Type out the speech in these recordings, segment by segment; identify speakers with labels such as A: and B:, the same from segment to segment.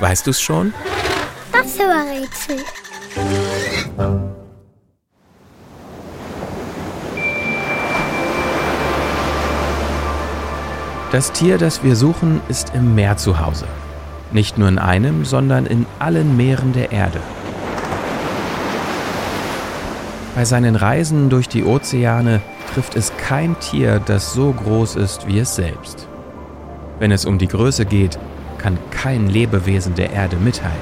A: Weißt du's schon?
B: Das war Rätsel.
A: Das Tier, das wir suchen, ist im Meer zu Hause. Nicht nur in einem, sondern in allen Meeren der Erde. Bei seinen Reisen durch die Ozeane trifft es kein Tier, das so groß ist wie es selbst. Wenn es um die Größe geht, kann kein Lebewesen der Erde mithalten.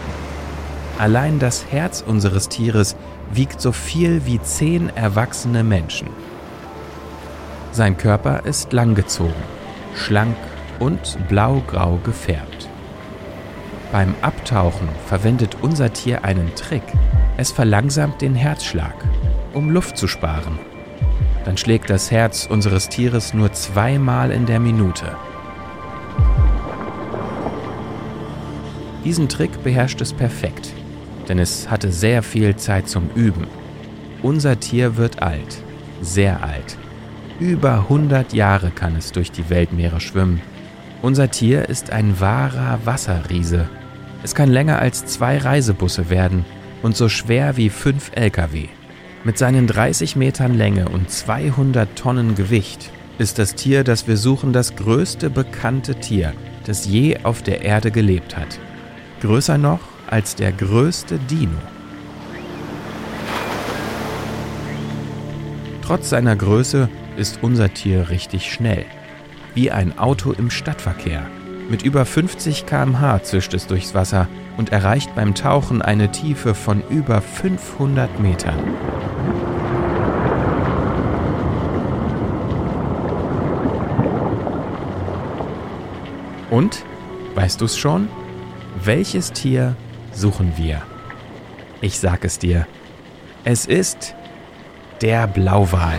A: Allein das Herz unseres Tieres wiegt so viel wie zehn erwachsene Menschen. Sein Körper ist langgezogen, schlank und blau-grau gefärbt. Beim Abtauchen verwendet unser Tier einen Trick. Es verlangsamt den Herzschlag, um Luft zu sparen. Dann schlägt das Herz unseres Tieres nur zweimal in der Minute. Diesen Trick beherrscht es perfekt, denn es hatte sehr viel Zeit zum Üben. Unser Tier wird alt, sehr alt. Über 100 Jahre kann es durch die Weltmeere schwimmen. Unser Tier ist ein wahrer Wasserriese. Es kann länger als zwei Reisebusse werden und so schwer wie fünf Lkw. Mit seinen 30 Metern Länge und 200 Tonnen Gewicht ist das Tier, das wir suchen, das größte bekannte Tier, das je auf der Erde gelebt hat. Größer noch als der größte Dino. Trotz seiner Größe ist unser Tier richtig schnell. Wie ein Auto im Stadtverkehr. Mit über 50 km/h zischt es durchs Wasser und erreicht beim Tauchen eine Tiefe von über 500 Metern. Und, weißt du es schon? Welches Tier suchen wir? Ich sag es dir. Es ist der Blauwal.